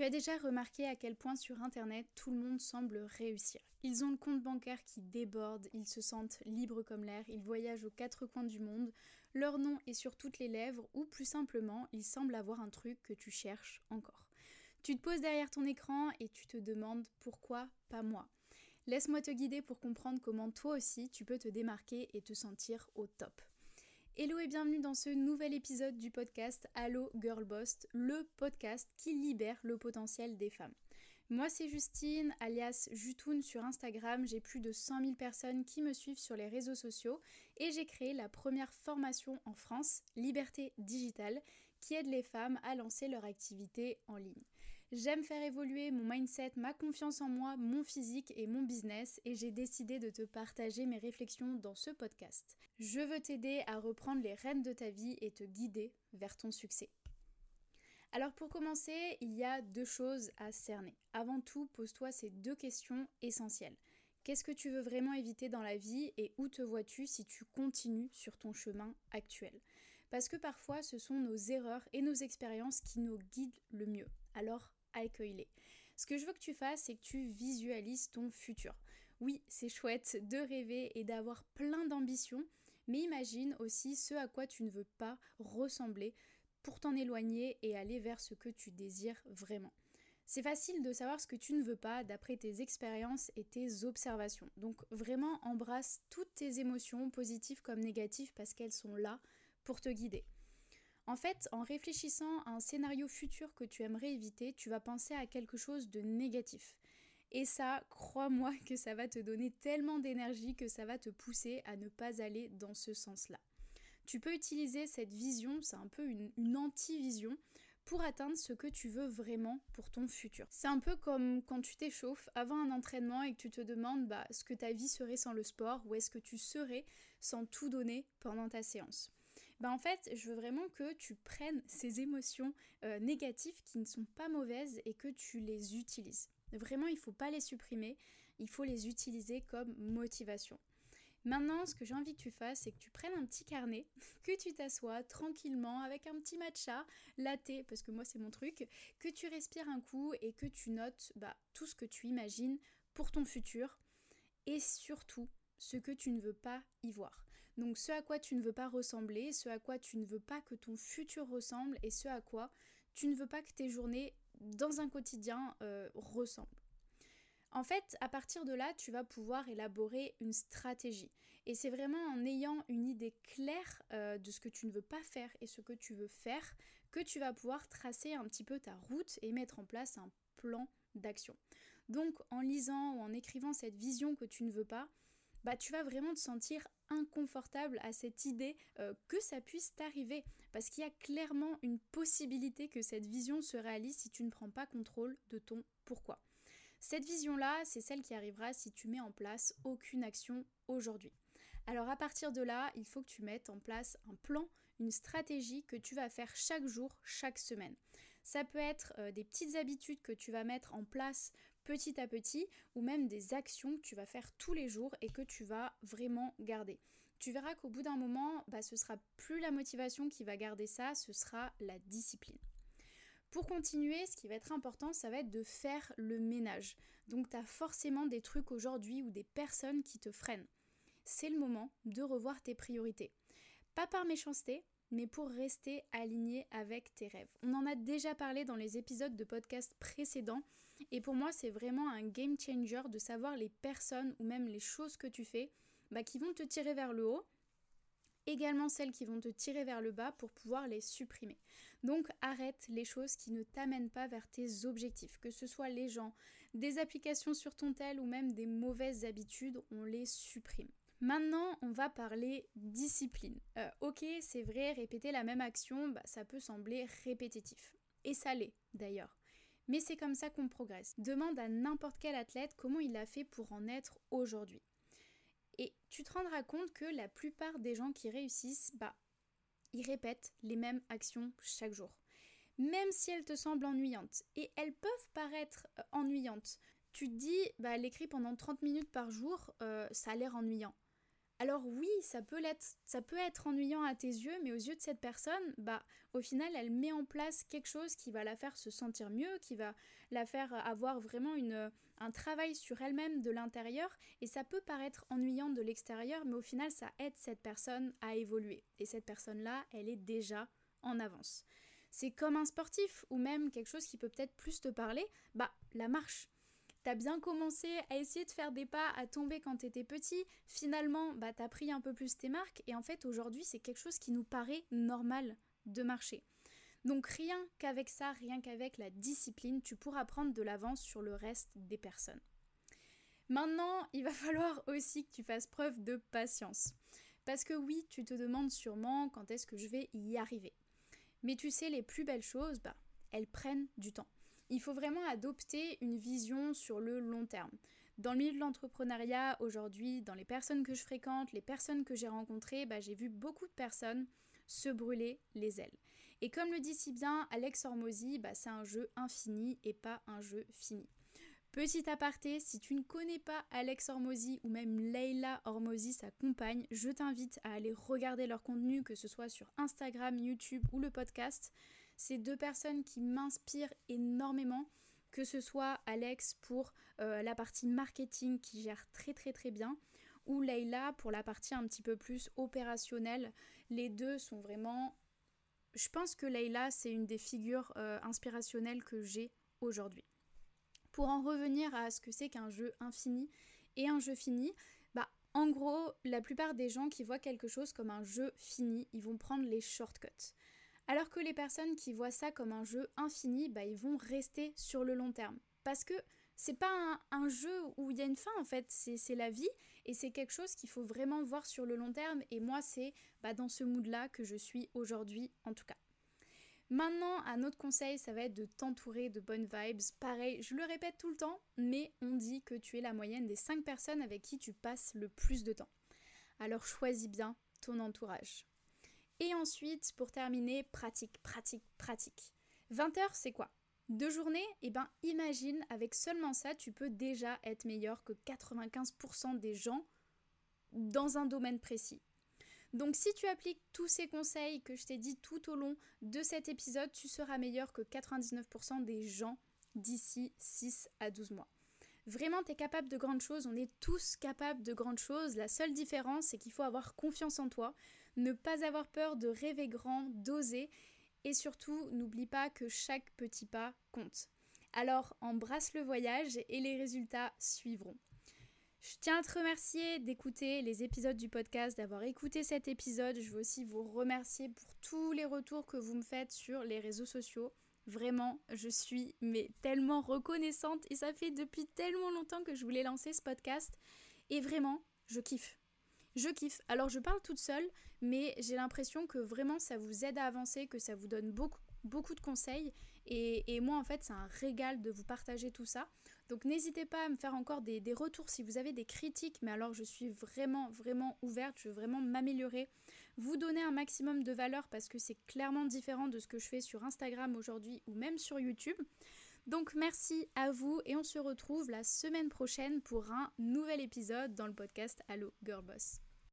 Tu as déjà remarqué à quel point sur Internet tout le monde semble réussir. Ils ont le compte bancaire qui déborde, ils se sentent libres comme l'air, ils voyagent aux quatre coins du monde, leur nom est sur toutes les lèvres ou plus simplement, ils semblent avoir un truc que tu cherches encore. Tu te poses derrière ton écran et tu te demandes pourquoi pas moi? Laisse-moi te guider pour comprendre comment toi aussi tu peux te démarquer et te sentir au top. Hello et bienvenue dans ce nouvel épisode du podcast Allo Girl Boss, le podcast qui libère le potentiel des femmes. Moi c'est Justine, alias Jutoun sur Instagram, j'ai plus de 100 000 personnes qui me suivent sur les réseaux sociaux et j'ai créé la première formation en France, Liberté Digitale, qui aide les femmes à lancer leur activité en ligne. J'aime faire évoluer mon mindset, ma confiance en moi, mon physique et mon business et j'ai décidé de te partager mes réflexions dans ce podcast. Je veux t'aider à reprendre les rênes de ta vie et te guider vers ton succès. Alors pour commencer, il y a deux choses à cerner. Avant tout, pose-toi ces deux questions essentielles. Qu'est-ce que tu veux vraiment éviter dans la vie et où te vois-tu si tu continues sur ton chemin actuel? Parce que parfois ce sont nos erreurs et nos expériences qui nous guident le mieux. Alors Ce que je veux que tu fasses, c'est que tu visualises ton futur. Oui, c'est chouette de rêver et d'avoir plein d'ambitions, mais imagine aussi ce à quoi tu ne veux pas ressembler, pour t'en éloigner et aller vers ce que tu désires vraiment. C'est facile de savoir ce que tu ne veux pas d'après tes expériences et tes observations. Donc vraiment embrasse toutes tes émotions, positives comme négatives, parce qu'elles sont là pour te guider. En fait, en réfléchissant à un scénario futur que tu aimerais éviter, tu vas penser à quelque chose de négatif. Et ça, crois-moi que ça va te donner tellement d'énergie que ça va te pousser à ne pas aller dans ce sens-là. Tu peux utiliser cette vision, c'est un peu une, anti-vision, pour atteindre ce que tu veux vraiment pour ton futur. C'est un peu comme quand tu t'échauffes avant un entraînement et que tu te demandes bah, ce que ta vie serait sans le sport ou est-ce que tu serais sans tout donner pendant ta séance. Bah en fait, je veux vraiment que tu prennes ces émotions euh, négatives qui ne sont pas mauvaises et que tu les utilises. Vraiment, il ne faut pas les supprimer, il faut les utiliser comme motivation. Maintenant, ce que j'ai envie que tu fasses, c'est que tu prennes un petit carnet, que tu t'assoies tranquillement avec un petit matcha, latte, parce que moi c'est mon truc, que tu respires un coup et que tu notes bah, tout ce que tu imagines pour ton futur et surtout ce que tu ne veux pas y voir. Donc ce à quoi tu ne veux pas ressembler, ce à quoi tu ne veux pas que ton futur ressemble et ce à quoi tu ne veux pas que tes journées dans un quotidien euh, ressemblent. En fait, à partir de là, tu vas pouvoir élaborer une stratégie. Et c'est vraiment en ayant une idée claire euh, de ce que tu ne veux pas faire et ce que tu veux faire que tu vas pouvoir tracer un petit peu ta route et mettre en place un plan d'action. Donc en lisant ou en écrivant cette vision que tu ne veux pas, bah tu vas vraiment te sentir inconfortable à cette idée euh, que ça puisse t'arriver parce qu'il y a clairement une possibilité que cette vision se réalise si tu ne prends pas contrôle de ton pourquoi. Cette vision-là, c'est celle qui arrivera si tu mets en place aucune action aujourd'hui. Alors à partir de là, il faut que tu mettes en place un plan, une stratégie que tu vas faire chaque jour, chaque semaine. Ça peut être euh, des petites habitudes que tu vas mettre en place petit à petit ou même des actions que tu vas faire tous les jours et que tu vas vraiment garder. Tu verras qu'au bout d'un moment, bah, ce sera plus la motivation qui va garder ça, ce sera la discipline. Pour continuer, ce qui va être important, ça va être de faire le ménage. Donc tu as forcément des trucs aujourd'hui ou des personnes qui te freinent. C'est le moment de revoir tes priorités. Pas par méchanceté, mais pour rester aligné avec tes rêves. On en a déjà parlé dans les épisodes de podcast précédents et pour moi c'est vraiment un game changer de savoir les personnes ou même les choses que tu fais bah, qui vont te tirer vers le haut également celles qui vont te tirer vers le bas pour pouvoir les supprimer. Donc arrête les choses qui ne t'amènent pas vers tes objectifs, que ce soit les gens, des applications sur ton tel ou même des mauvaises habitudes, on les supprime. Maintenant, on va parler discipline. Euh, ok, c'est vrai, répéter la même action, bah, ça peut sembler répétitif. Et ça l'est, d'ailleurs. Mais c'est comme ça qu'on progresse. Demande à n'importe quel athlète comment il a fait pour en être aujourd'hui. Et tu te rendras compte que la plupart des gens qui réussissent, bah, ils répètent les mêmes actions chaque jour. Même si elles te semblent ennuyantes. Et elles peuvent paraître euh, ennuyantes. Tu te dis, bah, elle écrit pendant 30 minutes par jour, euh, ça a l'air ennuyant. Alors oui, ça peut, être, ennuyant à tes yeux, mais aux yeux de cette personne, bah au final, elle met en place quelque chose qui va la faire se sentir mieux, qui va la faire avoir vraiment un travail sur elle-même de l'intérieur. Et ça peut paraître ennuyant de l'extérieur, mais au final, ça aide cette personne à évoluer. Et cette personne-là, elle est déjà en avance. C'est comme un sportif ou même quelque chose qui peut peut-être plus te parler, bah la marche. T'as bien commencé à essayer de faire des pas, à tomber quand t'étais petit. Finalement, bah t'as pris un peu plus tes marques et en fait aujourd'hui c'est quelque chose qui nous paraît normal de marcher. Donc rien qu'avec ça, rien qu'avec la discipline, tu pourras prendre de l'avance sur le reste des personnes. Maintenant, il va falloir aussi que tu fasses preuve de patience. Parce que oui, tu te demandes sûrement quand est-ce que je vais y arriver. Mais tu sais, les plus belles choses, bah, elles prennent du temps il faut vraiment adopter une vision sur le long terme. Dans le milieu de l'entrepreneuriat, aujourd'hui, dans les personnes que je fréquente, les personnes que j'ai rencontrées, bah, j'ai vu beaucoup de personnes se brûler les ailes. Et comme le dit si bien Alex Hormozy, bah, c'est un jeu infini et pas un jeu fini. Petit aparté, si tu ne connais pas Alex Hormozy ou même Leila Hormozy, sa compagne, je t'invite à aller regarder leur contenu, que ce soit sur Instagram, YouTube ou le podcast. C'est deux personnes qui m'inspirent énormément, que ce soit Alex pour euh, la partie marketing qui gère très très très bien, ou Leila pour la partie un petit peu plus opérationnelle. Les deux sont vraiment... Je pense que Leila, c'est une des figures euh, inspirationnelles que j'ai aujourd'hui. Pour en revenir à ce que c'est qu'un jeu infini et un jeu fini, bah en gros, la plupart des gens qui voient quelque chose comme un jeu fini, ils vont prendre les shortcuts. Alors que les personnes qui voient ça comme un jeu infini, bah, ils vont rester sur le long terme. Parce que c'est pas un, jeu où il y a une fin en fait, c'est la vie et c'est quelque chose qu'il faut vraiment voir sur le long terme. Et moi, c'est bah, dans ce mood-là que je suis aujourd'hui en tout cas. Maintenant, un autre conseil, ça va être de t'entourer de bonnes vibes. Pareil, je le répète tout le temps, mais on dit que tu es la moyenne des 5 personnes avec qui tu passes le plus de temps. Alors choisis bien ton entourage. Et ensuite, pour terminer, pratique, pratique, pratique. 20 heures, c'est quoi? Deux journées? Eh ben, imagine, avec seulement ça, tu peux déjà être meilleur que 95% des gens dans un domaine précis. Donc si tu appliques tous ces conseils que je t'ai dit tout au long de cet épisode, tu seras meilleur que 99% des gens d'ici 6 à 12 mois. Vraiment, tu es capable de grandes choses, on est tous capables de grandes choses. La seule différence, c'est qu'il faut avoir confiance en toi, ne pas avoir peur de rêver grand, d'oser, et surtout, n'oublie pas que chaque petit pas compte. Alors, embrasse le voyage et les résultats suivront. Je tiens à te remercier d'écouter les épisodes du podcast, d'avoir écouté cet épisode. Je veux aussi vous remercier pour tous les retours que vous me faites sur les réseaux sociaux. Vraiment, je suis mais tellement reconnaissante et ça fait depuis tellement longtemps que je voulais lancer ce podcast et vraiment, je kiffe. Je kiffe. Alors je parle toute seule, mais j'ai l'impression que vraiment ça vous aide à avancer, que ça vous donne beaucoup, de conseils. Et, moi en fait c'est un régal de vous partager tout ça. Donc n'hésitez pas à me faire encore des, des, retours si vous avez des critiques, mais alors je suis vraiment vraiment ouverte, je veux vraiment m'améliorer, vous donner un maximum de valeur parce que c'est clairement différent de ce que je fais sur Instagram aujourd'hui ou même sur YouTube. Donc merci à vous et on se retrouve la semaine prochaine pour un nouvel épisode dans le podcast Allo Girl Boss.